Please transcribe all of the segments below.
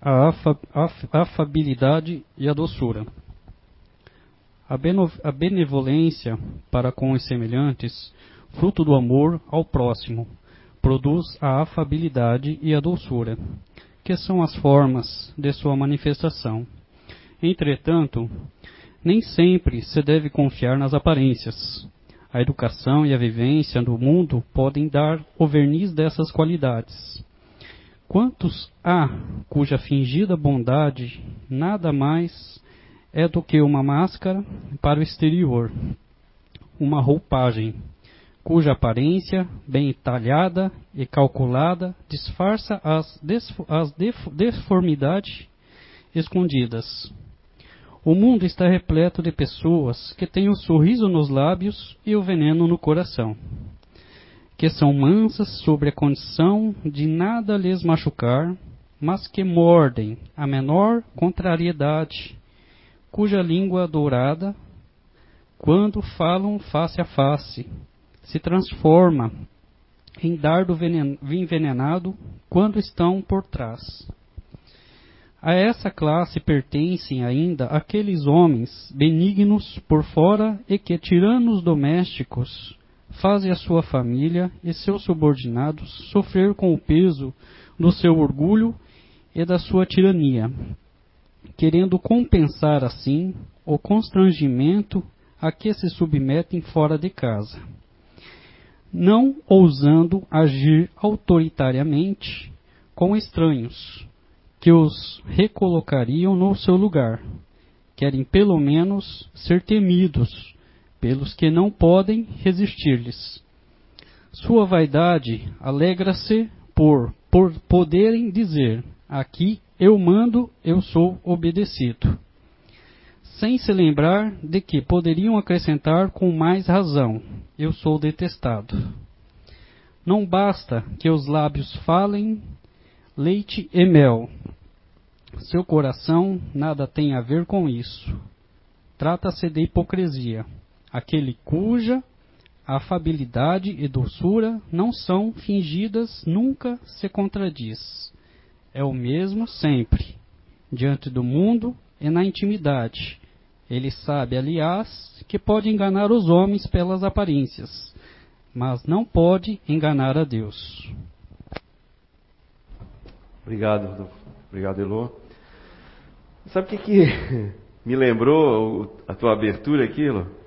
a afabilidade e a doçura. A benevolência para com os semelhantes, fruto do amor ao próximo, produz a afabilidade e a doçura, que são as formas de sua manifestação. Entretanto, nem sempre se deve confiar nas aparências. A educação e a vivência do mundo podem dar o verniz dessas qualidades. Quantos há cuja fingida bondade nada mais é do que uma máscara para o exterior, uma roupagem, cuja aparência, bem talhada e calculada, disfarça as, as deformidades escondidas. O mundo está repleto de pessoas que têm o sorriso nos lábios e o veneno no coração que são mansas sobre a condição de nada lhes machucar, mas que mordem a menor contrariedade, cuja língua dourada, quando falam face a face, se transforma em dardo envenenado quando estão por trás. A essa classe pertencem ainda aqueles homens benignos por fora e que tiranos domésticos fazem a sua família e seus subordinados sofrer com o peso do seu orgulho e da sua tirania, querendo compensar assim o constrangimento a que se submetem fora de casa, não ousando agir autoritariamente com estranhos, que os recolocariam no seu lugar, querem pelo menos ser temidos pelos que não podem resistir-lhes. Sua vaidade alegra-se por, por poderem dizer: Aqui eu mando, eu sou obedecido. Sem se lembrar de que poderiam acrescentar com mais razão: Eu sou detestado. Não basta que os lábios falem leite e mel. Seu coração nada tem a ver com isso. Trata-se de hipocrisia aquele cuja afabilidade e doçura não são fingidas, nunca se contradiz. É o mesmo sempre, diante do mundo e na intimidade. Ele sabe, aliás, que pode enganar os homens pelas aparências, mas não pode enganar a Deus. Obrigado, obrigado, Elô. Sabe o que, que me lembrou a tua abertura aqui, Elô?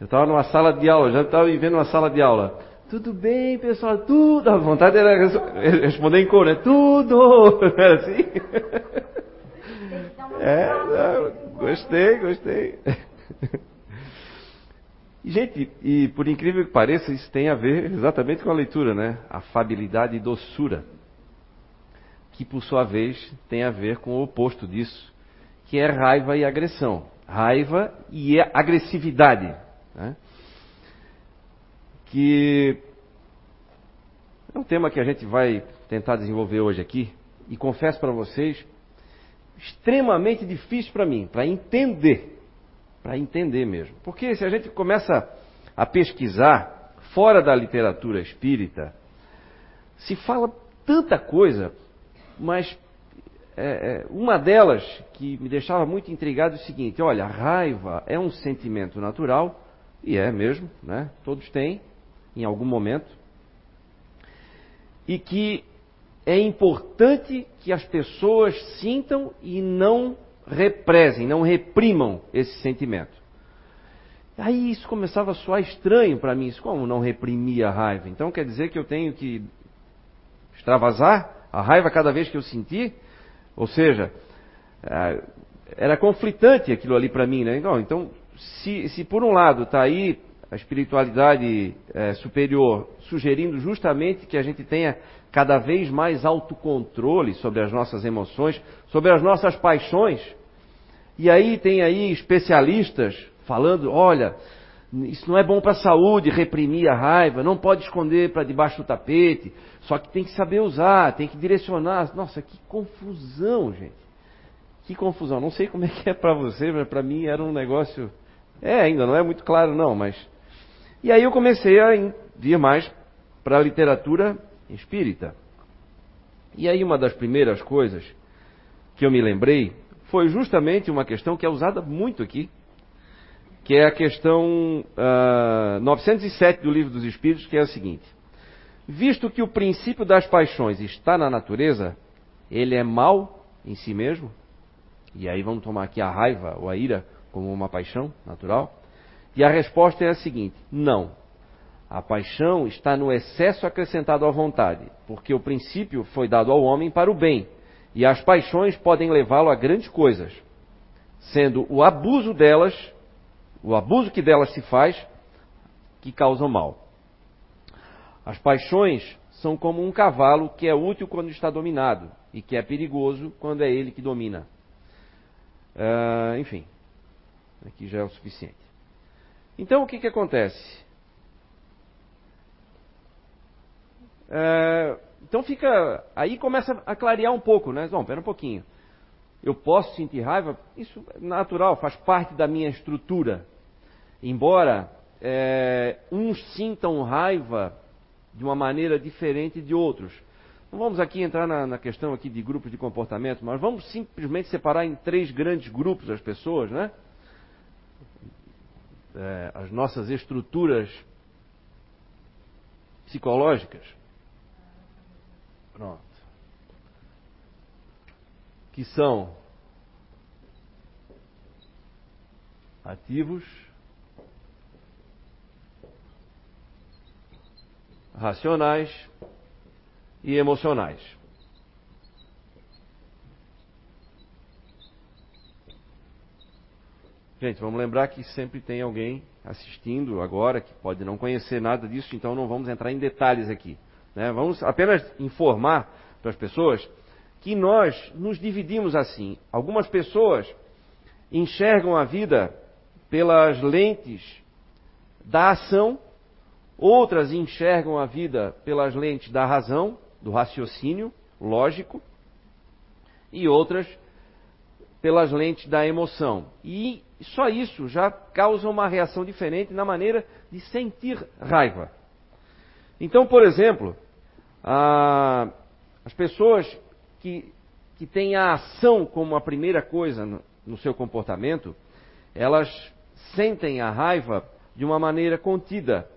Eu estava numa sala de aula, já estava vivendo uma sala de aula. Tudo bem, pessoal, tudo. A vontade era responder em cor, né? Tudo! Era assim? É, não, gostei, gostei. Gente, e por incrível que pareça, isso tem a ver exatamente com a leitura, né? Afabilidade e doçura. Que por sua vez tem a ver com o oposto disso, que é raiva e agressão. Raiva e agressividade. Né? Que é um tema que a gente vai tentar desenvolver hoje aqui, e confesso para vocês, extremamente difícil para mim, para entender, para entender mesmo. Porque se a gente começa a pesquisar fora da literatura espírita, se fala tanta coisa, mas é, é, uma delas que me deixava muito intrigado é o seguinte: olha, a raiva é um sentimento natural e é mesmo, né? Todos têm, em algum momento. E que é importante que as pessoas sintam e não represem, não reprimam esse sentimento. Aí isso começava a soar estranho para mim. Isso como não reprimir a raiva? Então quer dizer que eu tenho que extravasar a raiva cada vez que eu sentir? Ou seja, eh, era conflitante aquilo ali para mim, né? Então, se, se por um lado está aí a espiritualidade é, superior sugerindo justamente que a gente tenha cada vez mais autocontrole sobre as nossas emoções, sobre as nossas paixões, e aí tem aí especialistas falando, olha, isso não é bom para a saúde, reprimir a raiva, não pode esconder para debaixo do tapete, só que tem que saber usar, tem que direcionar. Nossa, que confusão, gente. Que confusão. Não sei como é que é para você, mas para mim era um negócio é, ainda não é muito claro não, mas. E aí eu comecei a vir mais para a literatura espírita. E aí uma das primeiras coisas que eu me lembrei foi justamente uma questão que é usada muito aqui, que é a questão uh, ah, 907 do Livro dos Espíritos, que é a seguinte: Visto que o princípio das paixões está na natureza, ele é mal em si mesmo? E aí vamos tomar aqui a raiva ou a ira como uma paixão natural? E a resposta é a seguinte: não. A paixão está no excesso acrescentado à vontade, porque o princípio foi dado ao homem para o bem, e as paixões podem levá-lo a grandes coisas, sendo o abuso delas, o abuso que delas se faz, que causa mal. As paixões são como um cavalo que é útil quando está dominado e que é perigoso quando é ele que domina. Uh, enfim, aqui já é o suficiente. Então o que, que acontece? Uh, então fica. Aí começa a clarear um pouco, né? Bom, pera um pouquinho. Eu posso sentir raiva? Isso é natural, faz parte da minha estrutura. Embora é, uns sintam raiva de uma maneira diferente de outros. Não vamos aqui entrar na, na, questão aqui de grupos de comportamento, mas vamos simplesmente separar em três grandes grupos as pessoas, né? É, as nossas estruturas psicológicas. Pronto. Que são ativos, racionais e emocionais. Gente, vamos lembrar que sempre tem alguém assistindo agora que pode não conhecer nada disso, então não vamos entrar em detalhes aqui. Né? Vamos apenas informar para as pessoas que nós nos dividimos assim. Algumas pessoas enxergam a vida pelas lentes da ação Outras enxergam a vida pelas lentes da razão, do raciocínio lógico, e outras pelas lentes da emoção. E só isso já causa uma reação diferente na maneira de sentir raiva. Então, por exemplo, a, as pessoas que, que têm a ação como a primeira coisa no, no seu comportamento, elas sentem a raiva de uma maneira contida,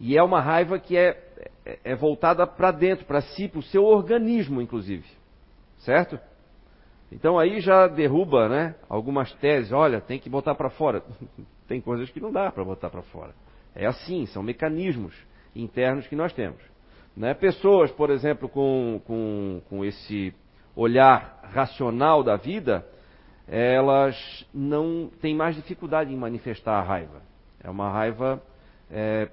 e é uma raiva que é, é, é voltada para dentro, para si, para o seu organismo, inclusive. Certo? Então aí já derruba né, algumas teses. Olha, tem que botar para fora. tem coisas que não dá para botar para fora. É assim, são mecanismos internos que nós temos. Né? Pessoas, por exemplo, com, com, com esse olhar racional da vida, elas não têm mais dificuldade em manifestar a raiva. É uma raiva é,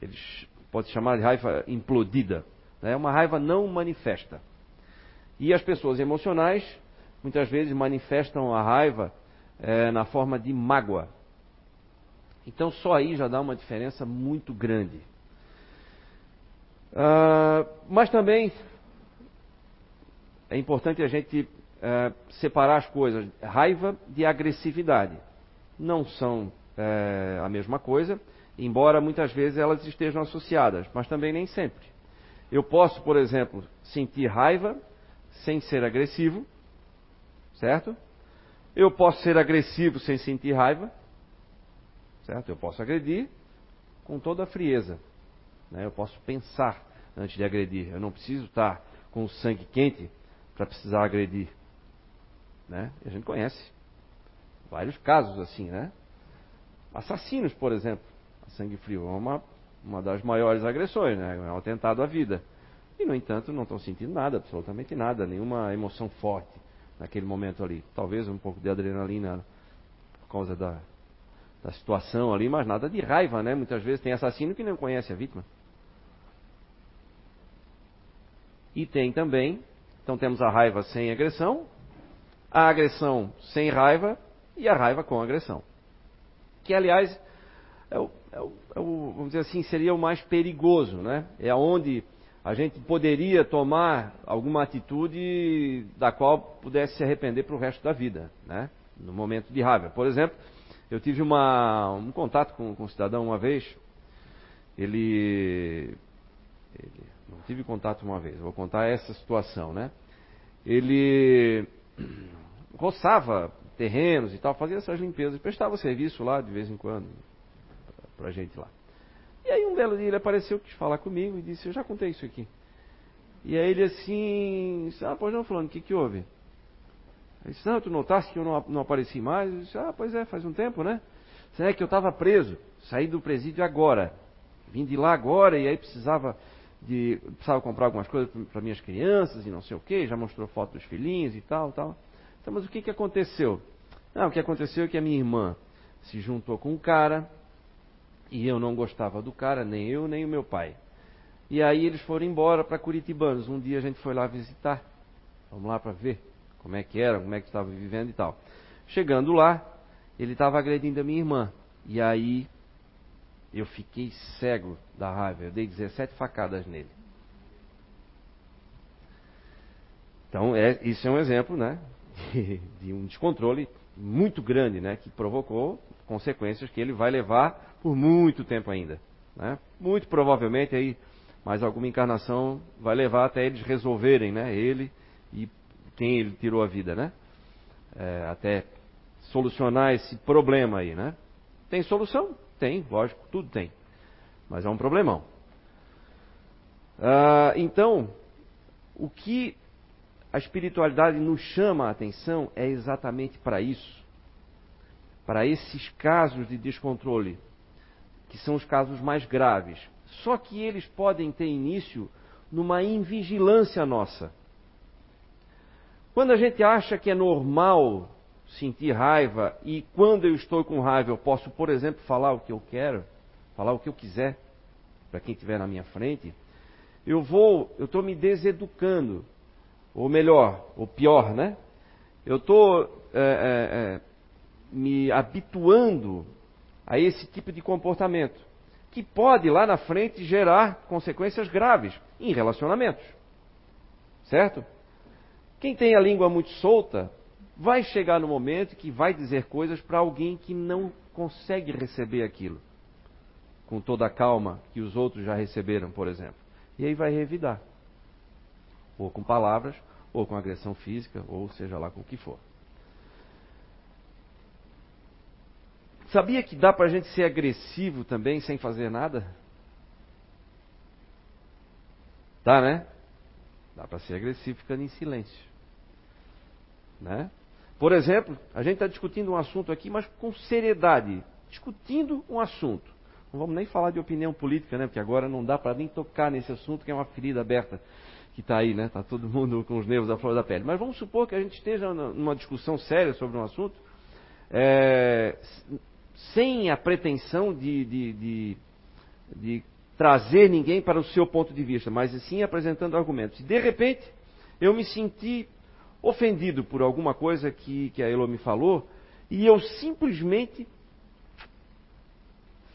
eles pode chamar de raiva implodida, é né? uma raiva não manifesta. E as pessoas emocionais muitas vezes manifestam a raiva é, na forma de mágoa. Então só aí já dá uma diferença muito grande. Uh, mas também é importante a gente uh, separar as coisas. Raiva de agressividade. Não são uh, a mesma coisa embora muitas vezes elas estejam associadas, mas também nem sempre. Eu posso, por exemplo, sentir raiva sem ser agressivo, certo? Eu posso ser agressivo sem sentir raiva, certo? Eu posso agredir com toda a frieza. Né? Eu posso pensar antes de agredir. Eu não preciso estar com o sangue quente para precisar agredir. Né? E a gente conhece vários casos assim, né? Assassinos, por exemplo sangue frio é uma, uma das maiores agressões, né? É um atentado à vida. E, no entanto, não estão sentindo nada, absolutamente nada, nenhuma emoção forte naquele momento ali. Talvez um pouco de adrenalina por causa da, da situação ali, mas nada de raiva, né? Muitas vezes tem assassino que não conhece a vítima. E tem também, então temos a raiva sem agressão, a agressão sem raiva e a raiva com agressão. Que, aliás, é o, é o, é o, vamos dizer assim, seria o mais perigoso, né? É onde a gente poderia tomar alguma atitude da qual pudesse se arrepender para o resto da vida, né? No momento de raiva. Por exemplo, eu tive uma, um contato com, com um cidadão uma vez, ele, ele, não tive contato uma vez, vou contar essa situação, né? ele roçava terrenos e tal, fazia essas limpezas, prestava serviço lá de vez em quando pra gente lá. E aí um belo dia ele apareceu, quis falar comigo e disse, eu já contei isso aqui. E aí ele assim, ah, pois não, falando, o que que houve? Ele disse, não, tu notaste que eu não, não apareci mais? Eu disse, ah, pois é, faz um tempo, né? Será que eu estava preso, saí do presídio agora, vim de lá agora e aí precisava de precisava comprar algumas coisas para minhas crianças e não sei o que, já mostrou foto dos filhinhos e tal, tal. Então, mas o que, que aconteceu? Não, o que aconteceu é que a minha irmã se juntou com um cara e eu não gostava do cara, nem eu, nem o meu pai. E aí eles foram embora para Curitibanos. Um dia a gente foi lá visitar. Vamos lá para ver como é que era, como é que estava vivendo e tal. Chegando lá, ele estava agredindo a minha irmã. E aí eu fiquei cego da raiva. Eu dei 17 facadas nele. Então, é, isso é um exemplo, né? De, um descontrole muito grande, né? Que provocou consequências que ele vai levar por muito tempo ainda. Né? Muito provavelmente aí mais alguma encarnação vai levar até eles resolverem, né? Ele e quem ele tirou a vida, né? É, até solucionar esse problema aí, né? Tem solução? Tem, lógico, tudo tem. Mas é um problemão. Ah, então, o que a espiritualidade nos chama a atenção é exatamente para isso. Para esses casos de descontrole, que são os casos mais graves. Só que eles podem ter início numa invigilância nossa. Quando a gente acha que é normal sentir raiva e quando eu estou com raiva eu posso, por exemplo, falar o que eu quero, falar o que eu quiser para quem estiver na minha frente, eu vou, eu estou me deseducando, ou melhor, ou pior, né? Eu estou é, é, me habituando a esse tipo de comportamento, que pode lá na frente gerar consequências graves em relacionamentos, certo? Quem tem a língua muito solta vai chegar no momento que vai dizer coisas para alguém que não consegue receber aquilo com toda a calma que os outros já receberam, por exemplo. E aí vai revidar. Ou com palavras, ou com agressão física, ou seja lá com o que for. Sabia que dá para a gente ser agressivo também sem fazer nada? Dá, né? Dá para ser agressivo ficando em silêncio. Né? Por exemplo, a gente está discutindo um assunto aqui, mas com seriedade. Discutindo um assunto. Não vamos nem falar de opinião política, né? Porque agora não dá para nem tocar nesse assunto, que é uma ferida aberta que está aí, né? Está todo mundo com os nervos à flor da pele. Mas vamos supor que a gente esteja numa discussão séria sobre um assunto, é, sem a pretensão de, de, de, de trazer ninguém para o seu ponto de vista, mas sim apresentando argumentos. De repente, eu me senti ofendido por alguma coisa que, que a Elo me falou, e eu simplesmente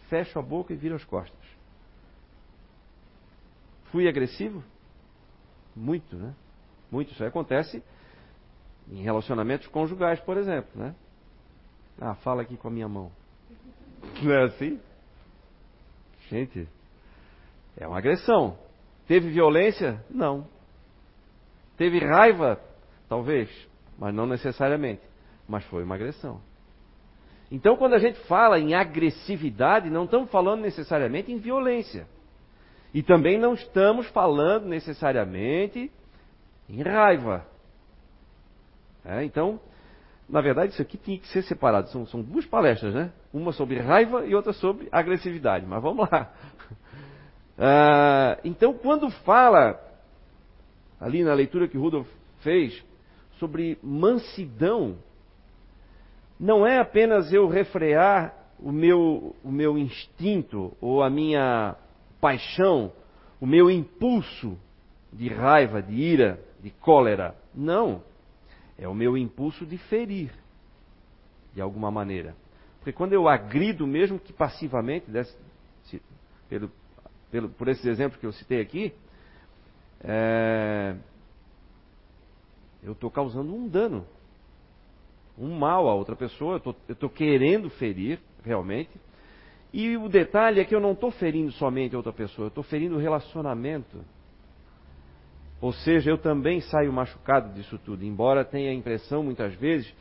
fecho a boca e viro as costas. Fui agressivo? Muito, né? Muito. Isso acontece em relacionamentos conjugais, por exemplo, né? Ah, fala aqui com a minha mão. Não é assim? Gente, é uma agressão. Teve violência? Não. Teve raiva? Talvez, mas não necessariamente. Mas foi uma agressão. Então, quando a gente fala em agressividade, não estamos falando necessariamente em violência. E também não estamos falando necessariamente em raiva. É, então, na verdade, isso aqui tinha que ser separado. São, são, duas palestras, né? Uma sobre raiva e outra sobre agressividade. Mas vamos lá. Ah, então, quando fala, ali na leitura que Rudolf fez, sobre mansidão, não é apenas eu refrear o meu, o meu instinto ou a minha paixão, o meu impulso de raiva, de ira, de cólera. Não. É o meu impulso de ferir, de alguma maneira. Porque quando eu agrido, mesmo que passivamente, desse, pelo, pelo, por esses exemplos que eu citei aqui, é, eu estou causando um dano, um mal a outra pessoa, eu estou querendo ferir realmente. E o detalhe é que eu não estou ferindo somente a outra pessoa, eu estou ferindo o relacionamento. Ou seja, eu também saio machucado disso tudo, embora tenha a impressão, muitas vezes,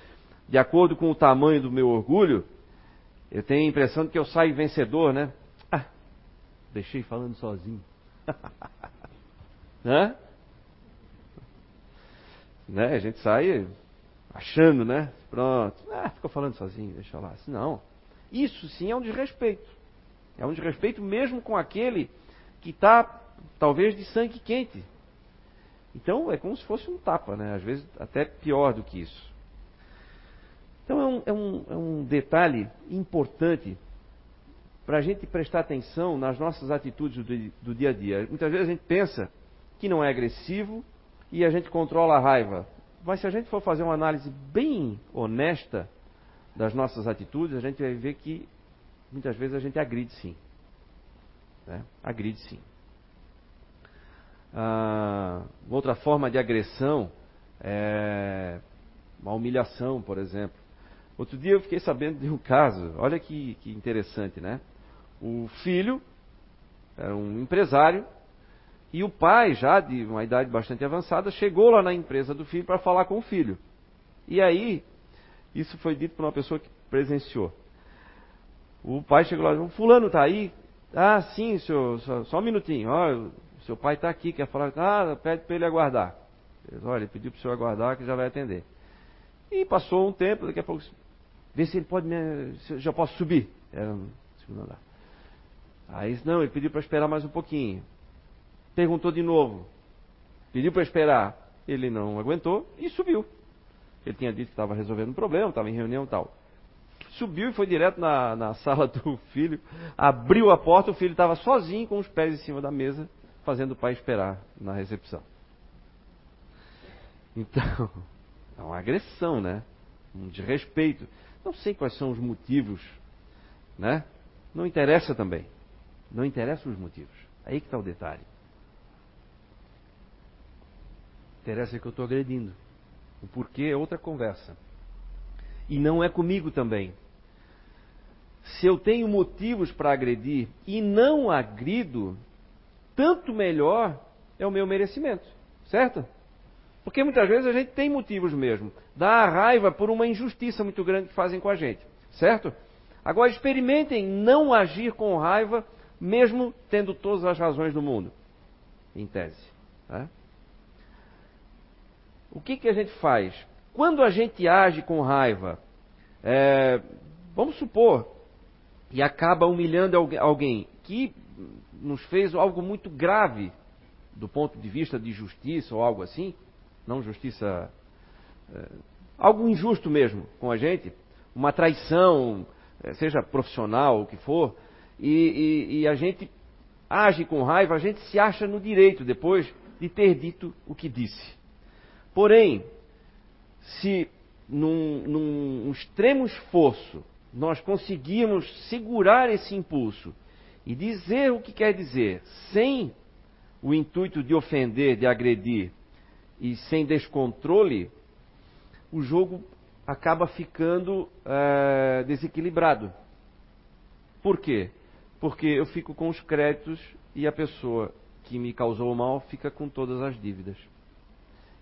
de acordo com o tamanho do meu orgulho, eu tenho a impressão de que eu saio vencedor, né? Ah, deixei falando sozinho. né? né? A gente sai achando, né? Pronto. Ah, ficou falando sozinho, deixa lá. Não. Isso sim é um desrespeito. É um desrespeito mesmo com aquele que está, talvez, de sangue quente. Então é como se fosse um tapa, né? Às vezes até pior do que isso. É um, é um detalhe importante para a gente prestar atenção nas nossas atitudes do, do dia a dia. Muitas vezes a gente pensa que não é agressivo e a gente controla a raiva. Mas se a gente for fazer uma análise bem honesta das nossas atitudes, a gente vai ver que muitas vezes a gente agride sim. Né? Agride sim. Ah, outra forma de agressão é uma humilhação, por exemplo. Outro dia eu fiquei sabendo de um caso, olha que, que interessante, né? O filho era um empresário e o pai, já de uma idade bastante avançada, chegou lá na empresa do filho para falar com o filho. E aí, isso foi dito por uma pessoa que presenciou. O pai chegou lá, fulano está aí? Ah, sim, senhor, só, só um minutinho. Olha, seu pai está aqui, quer falar. Ah, pede para ele aguardar. Olha, ele pediu para o senhor aguardar que já vai atender. E passou um tempo, daqui a pouco, vê se ele pode me. Se já posso subir. Era no segundo andar. Aí não, ele pediu para esperar mais um pouquinho. Perguntou de novo. Pediu para esperar. Ele não aguentou e subiu. Ele tinha dito que estava resolvendo um problema, estava em reunião e tal. Subiu e foi direto na, na sala do filho, abriu a porta, o filho estava sozinho com os pés em cima da mesa, fazendo o pai esperar na recepção. Então, é uma agressão, né? Um desrespeito. Não sei quais são os motivos, né? Não interessa também. Não interessam os motivos. Aí que está o detalhe. Interessa que eu estou agredindo. O porquê é outra conversa. E não é comigo também. Se eu tenho motivos para agredir e não agrido, tanto melhor é o meu merecimento, certo? Porque muitas vezes a gente tem motivos mesmo. Dá raiva por uma injustiça muito grande que fazem com a gente, certo? Agora experimentem não agir com raiva, mesmo tendo todas as razões do mundo, em tese. Tá? O que, que a gente faz? Quando a gente age com raiva, é, vamos supor, e acaba humilhando alguém que nos fez algo muito grave do ponto de vista de justiça ou algo assim, não justiça, é, algo injusto mesmo com a gente, uma traição, é, seja profissional, o que for, e, e, e a gente age com raiva, a gente se acha no direito depois de ter dito o que disse. Porém, se num, num extremo esforço nós conseguirmos segurar esse impulso e dizer o que quer dizer, sem o intuito de ofender, de agredir e sem descontrole, o jogo acaba ficando é, desequilibrado. Por quê? Porque eu fico com os créditos e a pessoa que me causou o mal fica com todas as dívidas.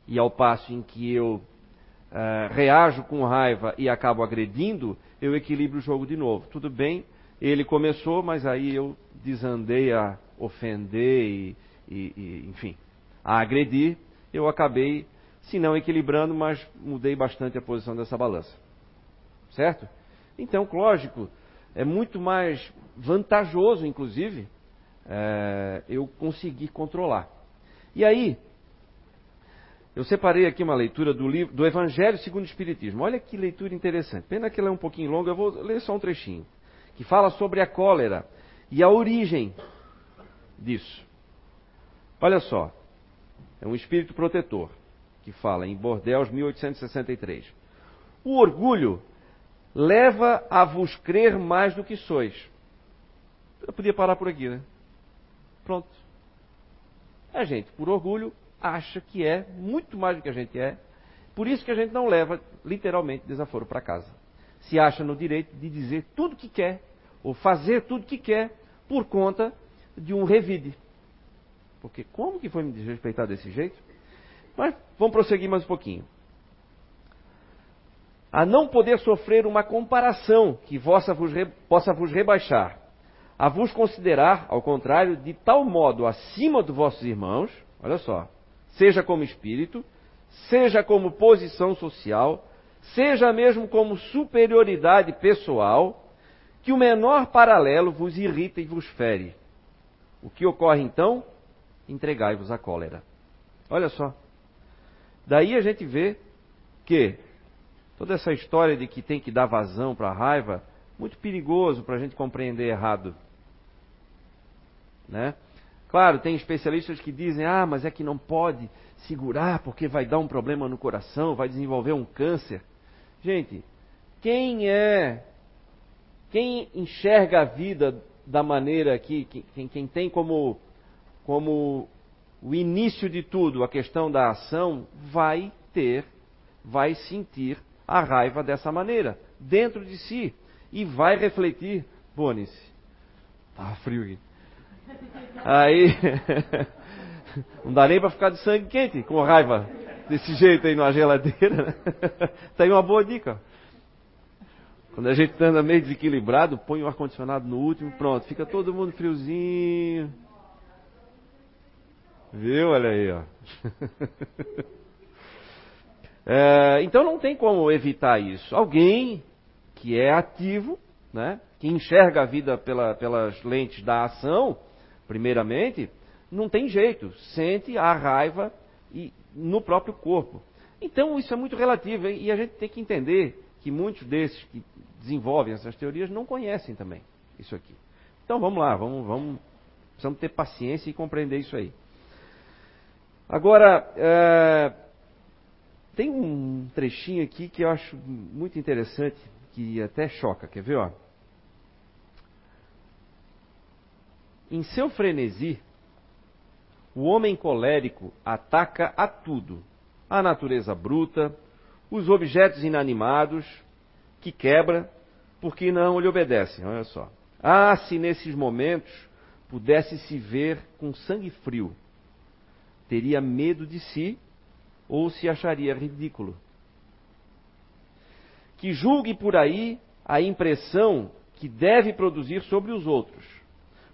E ao passo em que eu uh, reajo com raiva e acabo agredindo, eu equilibro o jogo de novo. Tudo bem, ele começou, mas aí eu desandei a ofender e, e, e enfim, a agredir. Eu acabei, se não equilibrando, mas mudei bastante a posição dessa balança. Certo? Então, lógico, é muito mais vantajoso, inclusive, é, eu conseguir controlar. E aí, eu separei aqui uma leitura do, livro, do Evangelho segundo o Espiritismo. Olha que leitura interessante. Pena que ela é um pouquinho longa, eu vou ler só um trechinho. Que fala sobre a cólera e a origem disso. Olha só. É um espírito protetor que fala em Bordeaux 1863. O orgulho leva a vos crer mais do que sois. Eu podia parar por aqui, né? Pronto. A gente, por orgulho, acha que é muito mais do que a gente é. Por isso que a gente não leva literalmente desaforo para casa. Se acha no direito de dizer tudo que quer ou fazer tudo que quer por conta de um revide. Porque como que foi me desrespeitar desse jeito? Mas vamos prosseguir mais um pouquinho. A não poder sofrer uma comparação que vossa vos re, possa vos rebaixar, a vos considerar, ao contrário, de tal modo acima dos vossos irmãos, olha só, seja como espírito, seja como posição social, seja mesmo como superioridade pessoal, que o menor paralelo vos irrita e vos fere. O que ocorre então? Entregai-vos à cólera. Olha só. Daí a gente vê que toda essa história de que tem que dar vazão para a raiva, muito perigoso para a gente compreender errado. Né? Claro, tem especialistas que dizem, ah, mas é que não pode segurar porque vai dar um problema no coração, vai desenvolver um câncer. Gente, quem é quem enxerga a vida da maneira que quem, quem tem como, como o início de tudo a questão da ação, vai ter, vai sentir a raiva dessa maneira, dentro de si, e vai refletir. Bone-se. Tá frio aqui. Aí. não dá nem para ficar de sangue quente com raiva desse jeito aí numa geladeira. Né? Tá aí uma boa dica. Quando a gente anda meio desequilibrado, põe o ar-condicionado no último, pronto, fica todo mundo friozinho. Viu? Olha aí, ó. é, então não tem como evitar isso. Alguém que é ativo, né, que enxerga a vida pela, pelas lentes da ação, primeiramente, não tem jeito, sente a raiva e, no próprio corpo. Então isso é muito relativo e a gente tem que entender que muitos desses que desenvolvem essas teorias não conhecem também isso aqui. Então vamos lá, vamos, vamos precisamos ter paciência e compreender isso aí. Agora, é, tem um trechinho aqui que eu acho muito interessante, que até choca, quer ver? Ó? Em seu frenesi, o homem colérico ataca a tudo: a natureza bruta, os objetos inanimados, que quebra porque não lhe obedecem. Olha só. Ah, se nesses momentos pudesse se ver com sangue frio, teria medo de si ou se acharia ridículo. Que julgue por aí a impressão que deve produzir sobre os outros.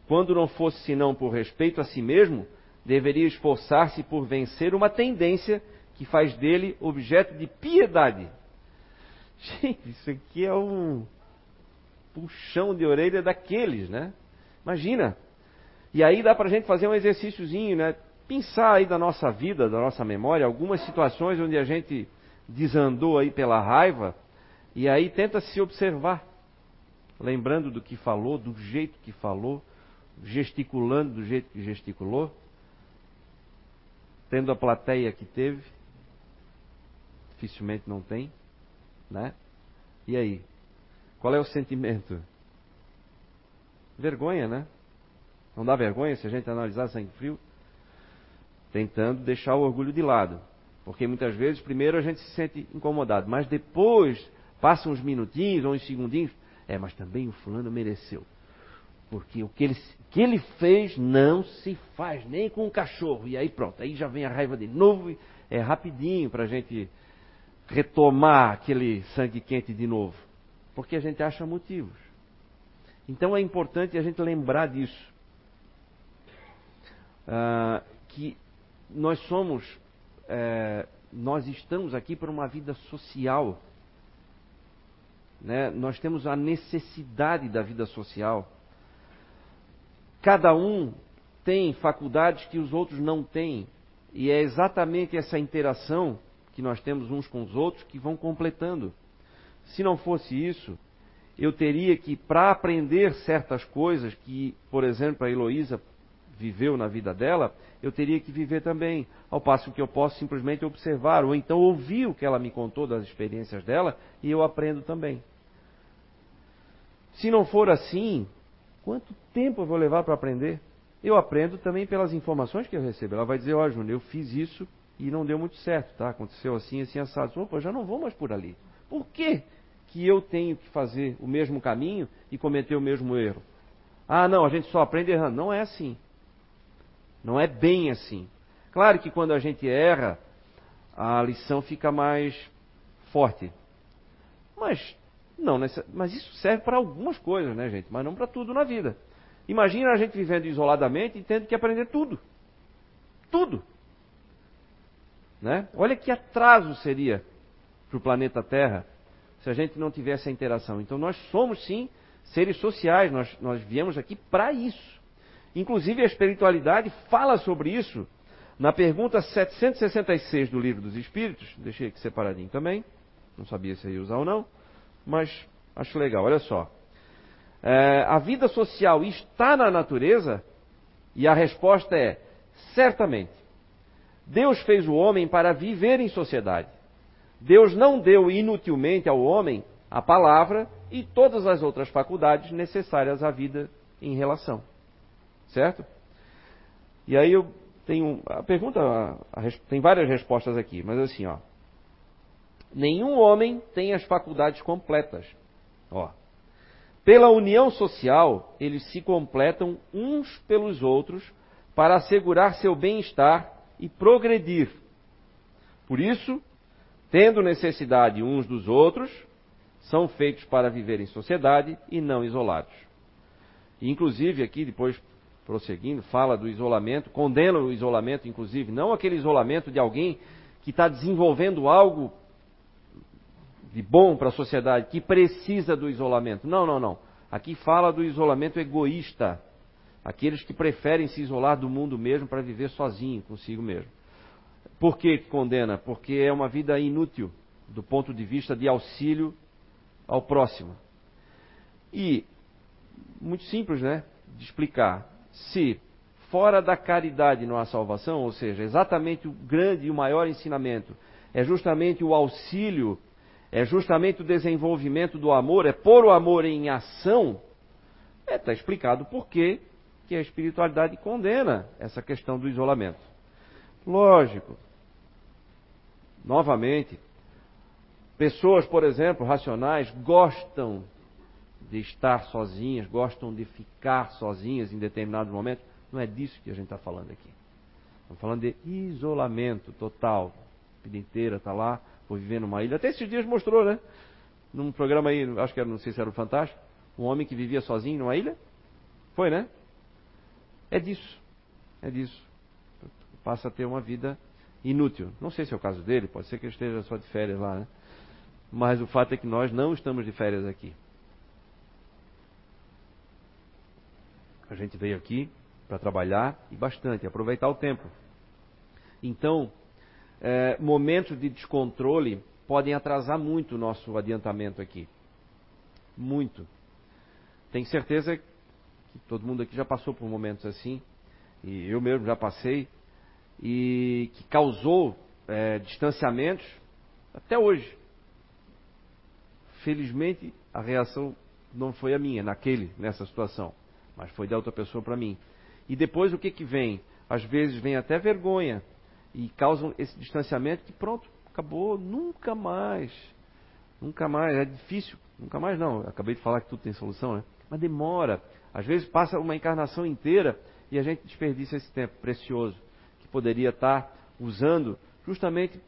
Quando não fosse senão por respeito a si mesmo, deveria esforçar-se por vencer uma tendência que faz dele objeto de piedade Gente, isso aqui é um puxão de orelha daqueles, né? Imagina. E aí dá pra gente fazer um exercíciozinho, né? Pensar aí da nossa vida, da nossa memória, algumas situações onde a gente desandou aí pela raiva, e aí tenta se observar, lembrando do que falou, do jeito que falou, gesticulando do jeito que gesticulou, tendo a plateia que teve, dificilmente não tem. Né? E aí? Qual é o sentimento? Vergonha, né? Não dá vergonha se a gente analisar sangue frio? Tentando deixar o orgulho de lado. Porque muitas vezes, primeiro a gente se sente incomodado, mas depois, passa uns minutinhos ou uns segundinhos, é, mas também o fulano mereceu. Porque o que ele, que ele fez não se faz nem com um cachorro. E aí pronto, aí já vem a raiva de novo. É rapidinho para a gente retomar aquele sangue quente de novo? Porque a gente acha motivos. Então é importante a gente lembrar disso. Uh, que nós somos, uh, nós estamos aqui por uma vida social. Né? Nós temos a necessidade da vida social. Cada um tem faculdades que os outros não têm. E é exatamente essa interação que nós temos uns com os outros que vão completando. Se não fosse isso, eu teria que, para aprender certas coisas que, por exemplo, a Heloísa viveu na vida dela, eu teria que viver também. Ao passo que eu posso simplesmente observar, ou então ouvir o que ela me contou das experiências dela e eu aprendo também. Se não for assim, quanto tempo eu vou levar para aprender? Eu aprendo também pelas informações que eu recebo. Ela vai dizer, ó, oh, Júnior, eu fiz isso e não deu muito certo, tá? Aconteceu assim, assim, assado. Opa, já não vou mais por ali. Por que, que eu tenho que fazer o mesmo caminho e cometer o mesmo erro? Ah, não, a gente só aprende errando. Não é assim. Não é bem assim. Claro que quando a gente erra, a lição fica mais forte. Mas não, mas isso serve para algumas coisas, né, gente? Mas não para tudo na vida. Imagina a gente vivendo isoladamente e tendo que aprender tudo. Tudo. Né? Olha que atraso seria para o planeta Terra se a gente não tivesse a interação. Então nós somos sim seres sociais, nós, nós viemos aqui para isso. Inclusive a espiritualidade fala sobre isso na pergunta 766 do Livro dos Espíritos. Deixei aqui separadinho também. Não sabia se ia usar ou não, mas acho legal. Olha só. É, a vida social está na natureza? E a resposta é: certamente. Deus fez o homem para viver em sociedade. Deus não deu inutilmente ao homem a palavra e todas as outras faculdades necessárias à vida em relação. Certo? E aí eu tenho a pergunta, a, a, tem várias respostas aqui, mas assim, ó. Nenhum homem tem as faculdades completas. Ó. Pela união social, eles se completam uns pelos outros para assegurar seu bem-estar e progredir. Por isso, tendo necessidade uns dos outros, são feitos para viver em sociedade e não isolados. Inclusive, aqui, depois prosseguindo, fala do isolamento, condena o isolamento, inclusive, não aquele isolamento de alguém que está desenvolvendo algo de bom para a sociedade, que precisa do isolamento. Não, não, não. Aqui fala do isolamento egoísta, Aqueles que preferem se isolar do mundo mesmo para viver sozinho, consigo mesmo. Por que condena? Porque é uma vida inútil do ponto de vista de auxílio ao próximo. E, muito simples, né? De explicar. Se fora da caridade não há salvação, ou seja, exatamente o grande e o maior ensinamento é justamente o auxílio, é justamente o desenvolvimento do amor, é pôr o amor em ação, está é, tá explicado por que que a espiritualidade condena essa questão do isolamento. Lógico. Novamente, pessoas, por exemplo, racionais, gostam de estar sozinhas, gostam de ficar sozinhas em determinados momentos. Não é disso que a gente está falando aqui. Estamos falando de isolamento total. A vida inteira está lá, vou viver numa ilha. Até esses dias mostrou, né? Num programa aí, acho que era, não sei se era o Fantástico, um homem que vivia sozinho numa ilha. Foi, né? É disso. É disso. Passa a ter uma vida inútil. Não sei se é o caso dele, pode ser que ele esteja só de férias lá, né? Mas o fato é que nós não estamos de férias aqui. A gente veio aqui para trabalhar e bastante, aproveitar o tempo. Então, é, momentos de descontrole podem atrasar muito o nosso adiantamento aqui. Muito. Tenho certeza que todo mundo aqui já passou por momentos assim, e eu mesmo já passei, e que causou é, distanciamentos até hoje. Felizmente, a reação não foi a minha, naquele, nessa situação, mas foi da outra pessoa para mim. E depois o que, que vem? Às vezes vem até vergonha e causam esse distanciamento que pronto, acabou, nunca mais. Nunca mais, é difícil, nunca mais não. Acabei de falar que tudo tem solução, né? Mas demora. Às vezes passa uma encarnação inteira e a gente desperdiça esse tempo precioso que poderia estar usando justamente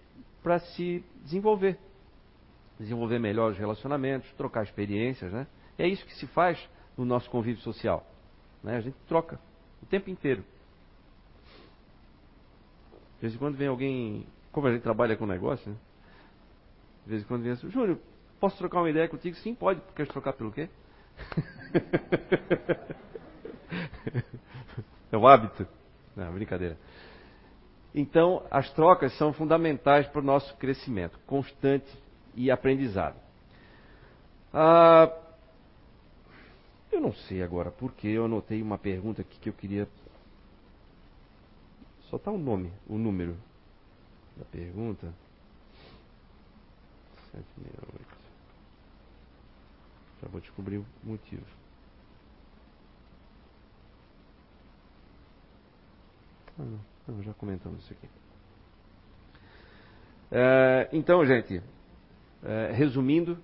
para se desenvolver. Desenvolver melhor os relacionamentos, trocar experiências, né? É isso que se faz no nosso convívio social. Né? A gente troca o tempo inteiro. De vez em quando vem alguém, como a gente trabalha com negócio, né? De vez em quando vem assim, Júnior, posso trocar uma ideia contigo? Sim, pode. Quer trocar pelo quê? é o hábito. Não, brincadeira. Então, as trocas são fundamentais para o nosso crescimento constante e aprendizado. Ah, eu não sei agora porque eu anotei uma pergunta aqui que eu queria. Só está o nome, o número da pergunta. 768. Já vou descobrir o motivo. Ah, não. não já comentamos isso aqui. É, então, gente, é, resumindo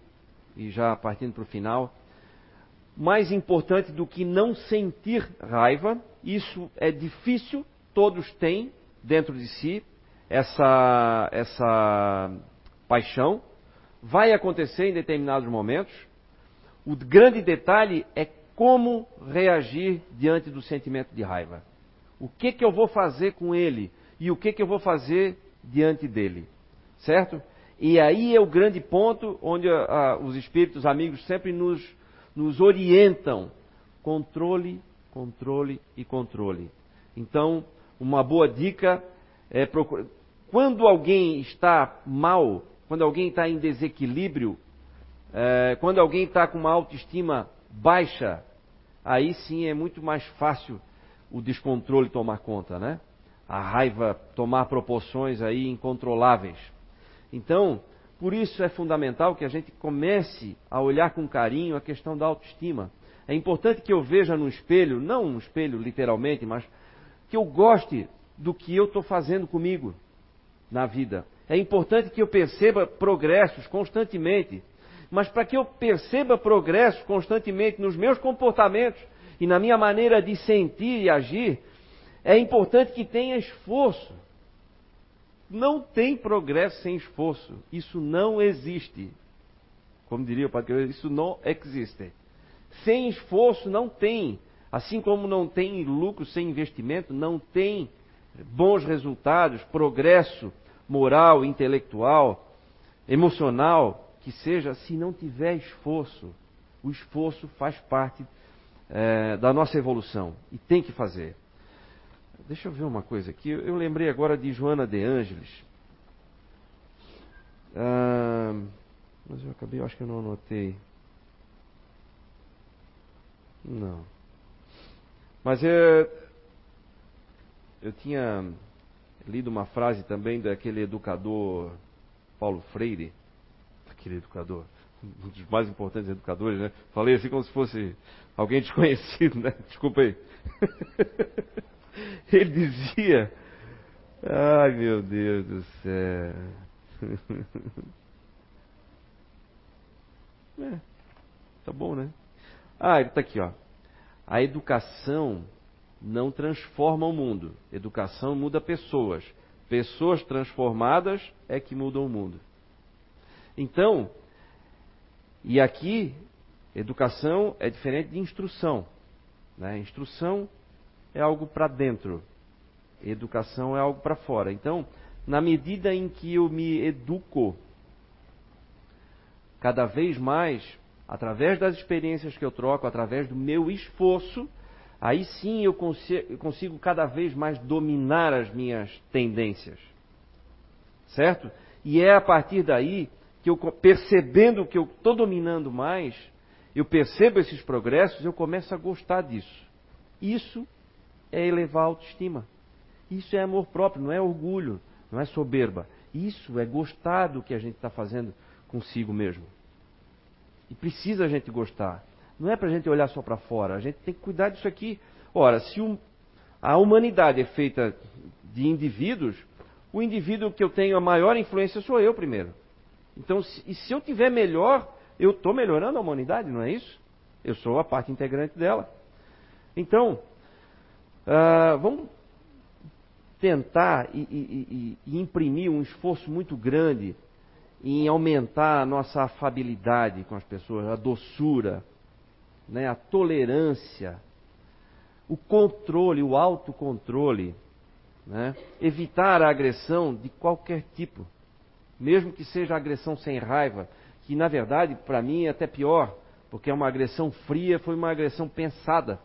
e já partindo para o final, mais importante do que não sentir raiva, isso é difícil, todos têm dentro de si essa, essa paixão, vai acontecer em determinados momentos. O grande detalhe é como reagir diante do sentimento de raiva. O que, que eu vou fazer com ele e o que, que eu vou fazer diante dele. Certo? E aí é o grande ponto onde a, a, os espíritos amigos sempre nos, nos orientam: controle, controle e controle. Então, uma boa dica é procurar. Quando alguém está mal, quando alguém está em desequilíbrio, é, quando alguém está com uma autoestima baixa, aí sim é muito mais fácil o descontrole tomar conta, né? A raiva tomar proporções aí incontroláveis. Então, por isso é fundamental que a gente comece a olhar com carinho a questão da autoestima. É importante que eu veja no espelho, não um espelho literalmente, mas que eu goste do que eu estou fazendo comigo na vida. É importante que eu perceba progressos constantemente. Mas para que eu perceba progressos constantemente nos meus comportamentos e na minha maneira de sentir e agir, é importante que tenha esforço. Não tem progresso sem esforço. Isso não existe. Como diria o Padre isso não existe. Sem esforço não tem. Assim como não tem lucro sem investimento, não tem bons resultados, progresso moral, intelectual, emocional, que seja, se não tiver esforço. O esforço faz parte é, da nossa evolução e tem que fazer. Deixa eu ver uma coisa aqui. Eu lembrei agora de Joana de Ângeles. Ah, mas eu acabei, eu acho que eu não anotei. Não. Mas eu, eu tinha lido uma frase também daquele educador Paulo Freire. Aquele educador, um dos mais importantes educadores, né? Falei assim como se fosse alguém desconhecido, né? Desculpa aí. Ele dizia: Ai meu Deus do céu. É, tá bom, né? Ah, ele tá aqui, ó. A educação não transforma o mundo. Educação muda pessoas. Pessoas transformadas é que mudam o mundo. Então, e aqui, educação é diferente de instrução. Né? Instrução é algo para dentro, educação é algo para fora. Então, na medida em que eu me educo cada vez mais, através das experiências que eu troco, através do meu esforço, aí sim eu consigo, cada vez mais dominar as minhas tendências. Certo? E é a partir daí que eu, percebendo que eu estou dominando mais, eu percebo esses progressos, eu começo a gostar disso. Isso é elevar a autoestima. Isso é amor próprio, não é orgulho, não é soberba. Isso é gostar do que a gente está fazendo consigo mesmo. E precisa a gente gostar. Não é para a gente olhar só para fora, a gente tem que cuidar disso aqui. Ora, se um, a humanidade é feita de indivíduos, o indivíduo que eu tenho a maior influência sou eu primeiro. Então, se, e se eu tiver melhor, eu estou melhorando a humanidade, não é isso? Eu sou a parte integrante dela. Então, uh, vamos tentar e, e, e, imprimir um esforço muito grande em aumentar a nossa afabilidade com as pessoas, a doçura, né, a tolerância, o controle, o autocontrole, né, evitar a agressão de qualquer tipo, mesmo que seja agressão sem raiva, que na verdade para mim é até pior, porque é uma agressão fria, foi uma agressão pensada.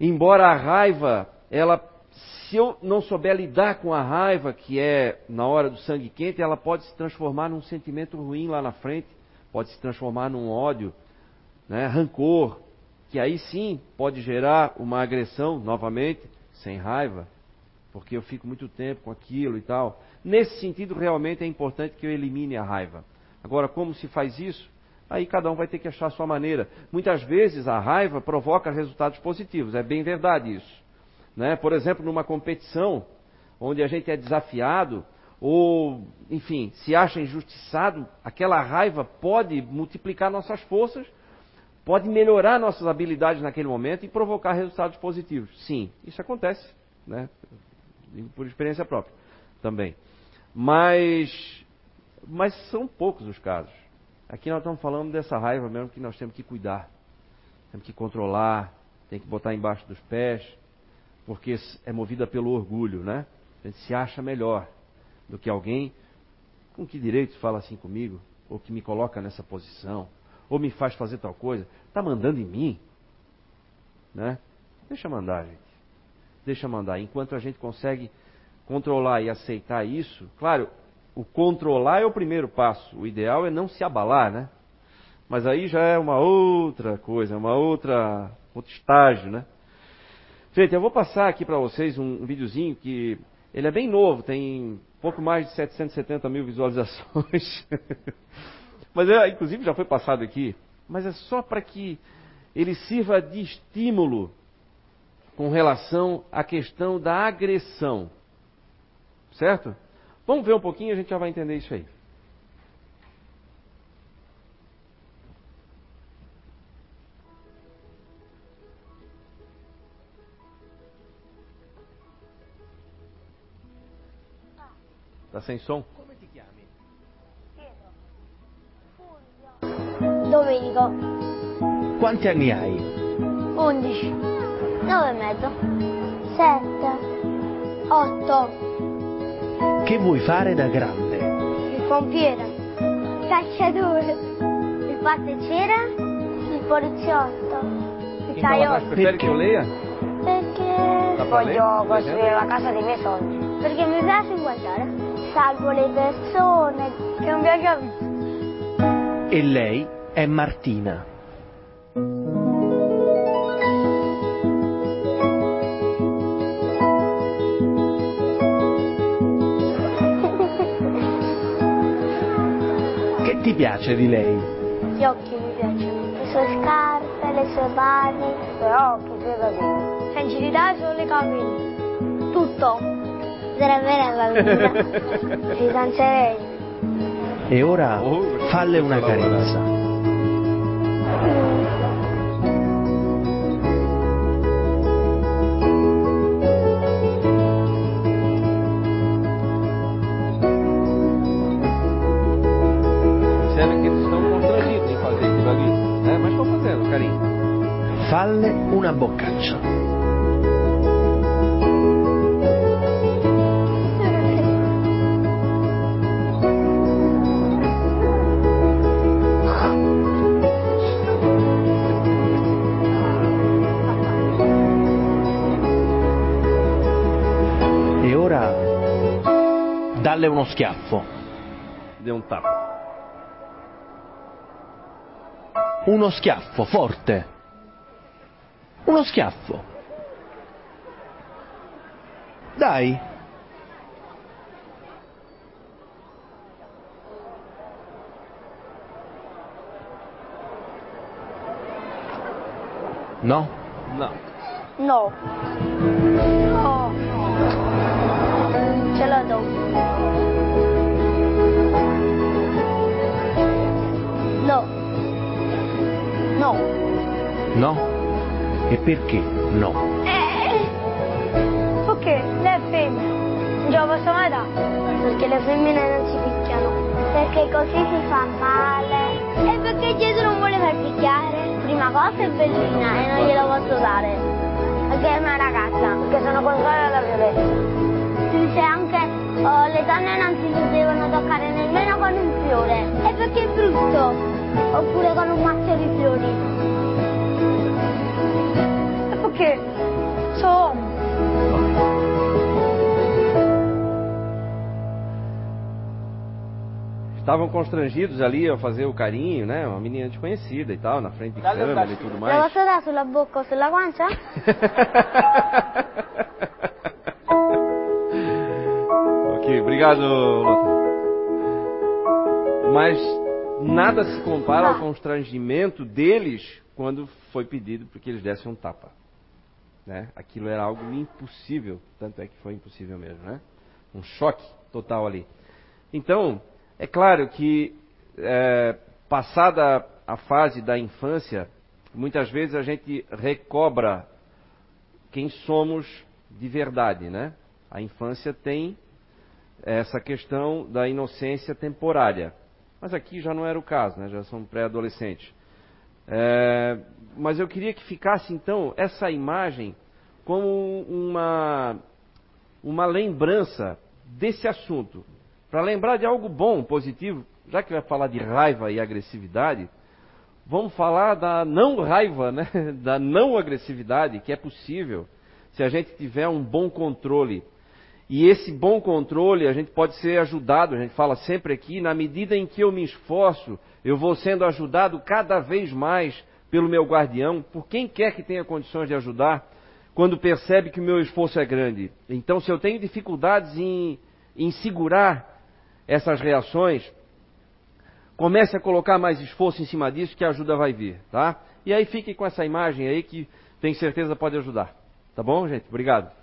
Embora a raiva, ela, se eu não souber lidar com a raiva, que é na hora do sangue quente, ela pode se transformar num sentimento ruim lá na frente, pode se transformar num ódio, né, rancor, que aí sim pode gerar uma agressão novamente, sem raiva, porque eu fico muito tempo com aquilo e tal. Nesse sentido, realmente é importante que eu elimine a raiva. Agora, como se faz isso? Aí cada um vai ter que achar a sua maneira. Muitas vezes a raiva provoca resultados positivos, é bem verdade isso. Né? Por exemplo, numa competição onde a gente é desafiado ou, enfim, se acha injustiçado, aquela raiva pode multiplicar nossas forças, pode melhorar nossas habilidades naquele momento e provocar resultados positivos. Sim, isso acontece. né? Por experiência própria também. Mas, mas são poucos os casos. Aqui nós estamos falando dessa raiva mesmo que nós temos que cuidar, temos que controlar, tem que botar embaixo dos pés, porque é movida pelo orgulho, né? A gente se acha melhor do que alguém com que direito fala assim comigo, ou que me coloca nessa posição, ou me faz fazer tal coisa. Está mandando em mim? Né? Deixa mandar, gente. Deixa mandar. Enquanto a gente consegue controlar e aceitar isso, claro, o controlar é o primeiro passo. O ideal é não se abalar, né? Mas aí já é uma outra coisa, uma outra outro estágio, né? Gente, eu vou passar aqui para vocês um, um videozinho que ele é bem novo, tem pouco mais de 770 mil visualizações. Mas é, inclusive já foi passado aqui. Mas é só para que ele sirva de estímulo com relação à questão da agressão. Certo? Vamos ver um pouquinho e a gente já vai entender isso aí. Tá sem som? Come ti chiami? Domenico, Quanti anni hai? 11, 9 e mezzo, 7, 8, Che vuoi fare da grande? il pompiere, il cacciatore, il pasticcere, il poliziotto, il taiotto. Perché pra ler? voglio costruire la casa dei miei sogni. Perché mi piace guardare. Salvo le persone che non piace a me. E lei è Martina. Ti piace di lei? Gli occhi mi piacciono, le sue scarpe, le sue mani, i suoi capelli. Fragilità sono i capelli. Tutto. Sarebbe nella vita. Ci danzerei. E ora Oh, falle una carezza. Una boccaccia. E ora dalle uno schiaffo. Deu um tapa. Uno schiaffo forte. Uno schiaffo. Dai. No? No. No. Ce la do. No. No. No? E perché no? Eh, perché lei è femmina, non ce la posso mai dare. Perché le femmine non si picchiano. Perché così si fa male. E perché Gesù non vuole far picchiare? Prima cosa è bellina e non glielo posso dare. Perché è una ragazza. Perché sono contraria alla violenza. Si dice anche oh, le donne non si devono toccare nemmeno con un fiore. E perché è brutto? Oppure con un mazzo di fiori. E? Sono Estavam constrangidos ali a fazer o carinho, né? Uma menina desconhecida e tal, na frente de câmera e tudo mais. posso dare sulla bocca o sulla guancia? ok, obrigado. Mas nada se compara ao constrangimento deles quando foi pedido para que eles dessem um tapa. Né? Aquilo era algo impossível, tanto é que foi impossível mesmo, né? Um choque total ali. Então, é claro que é, passada a fase da infância, muitas vezes a gente recobra quem somos de verdade, né? A infância tem essa questão da inocência temporária. Mas aqui já não era o caso, né? já são pré-adolescentes. É, mas eu queria que ficasse então essa imagem como uma, uma lembrança desse assunto. Para lembrar de algo bom, positivo, já que vai falar de raiva e agressividade, vamos falar da não raiva, né? da não agressividade, que é possível se a gente tiver um bom controle e esse bom controle, a gente pode ser ajudado, a gente fala sempre aqui, na medida em que eu me esforço, eu vou sendo ajudado cada vez mais pelo meu guardião, por quem quer que tenha condições de ajudar, quando percebe que o meu esforço é grande. Então, se eu tenho dificuldades em, em segurar essas reações, comece a colocar mais esforço em cima disso, que a ajuda vai vir, tá? E aí fique com essa imagem aí que tem certeza pode ajudar. Tá bom, gente? Obrigado.